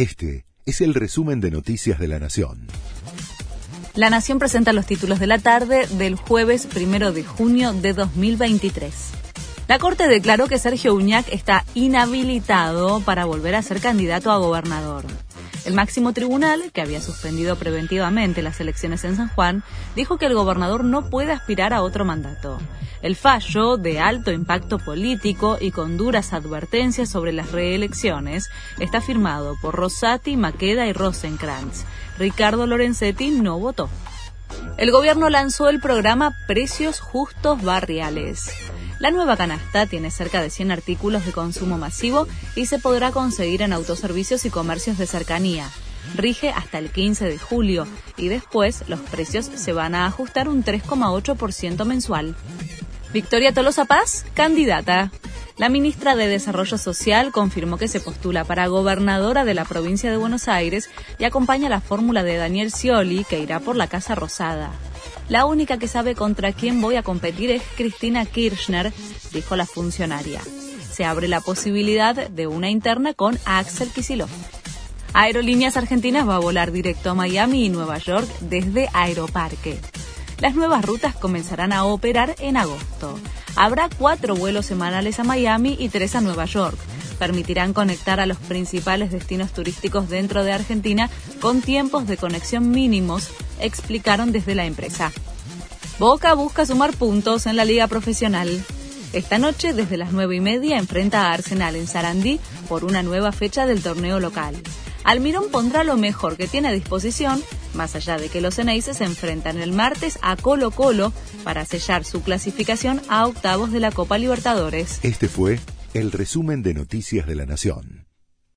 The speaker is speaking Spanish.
Este es el resumen de Noticias de la Nación. La Nación presenta los títulos de la tarde del jueves primero de junio de 2023. La Corte declaró que Sergio Uñac está inhabilitado para volver a ser candidato a gobernador. El máximo tribunal, que había suspendido preventivamente las elecciones en San Juan, dijo que el gobernador no puede aspirar a otro mandato. El fallo, de alto impacto político y con duras advertencias sobre las reelecciones, está firmado por Rosati, Maqueda y Rosenkrantz. Ricardo Lorenzetti no votó. El gobierno lanzó el programa Precios Justos Barriales. La nueva canasta tiene cerca de 100 artículos de consumo masivo y se podrá conseguir en autoservicios y comercios de cercanía. Rige hasta el 15 de julio y después los precios se van a ajustar un 3,8% mensual. Victoria Tolosa Paz, candidata. La ministra de Desarrollo Social confirmó que se postula para gobernadora de la provincia de Buenos Aires y acompaña la fórmula de Daniel Scioli, que irá por la Casa Rosada. La única que sabe contra quién voy a competir es Cristina Kirchner, dijo la funcionaria. Se abre la posibilidad de una interna con Axel Kicillof. Aerolíneas Argentinas va a volar directo a Miami y Nueva York desde Aeroparque. Las nuevas rutas comenzarán a operar en agosto. Habrá cuatro vuelos semanales a Miami y tres a Nueva York. Permitirán conectar a los principales destinos turísticos dentro de Argentina con tiempos de conexión mínimos, explicaron desde la empresa. Boca busca sumar puntos en la liga profesional. Esta noche, desde las nueve y media, enfrenta a Arsenal en Sarandí por una nueva fecha del torneo local. Almirón pondrá lo mejor que tiene a disposición, más allá de que los Eneises se enfrentan el martes a Colo Colo para sellar su clasificación a octavos de la Copa Libertadores. Este fue el resumen de Noticias de la Nación.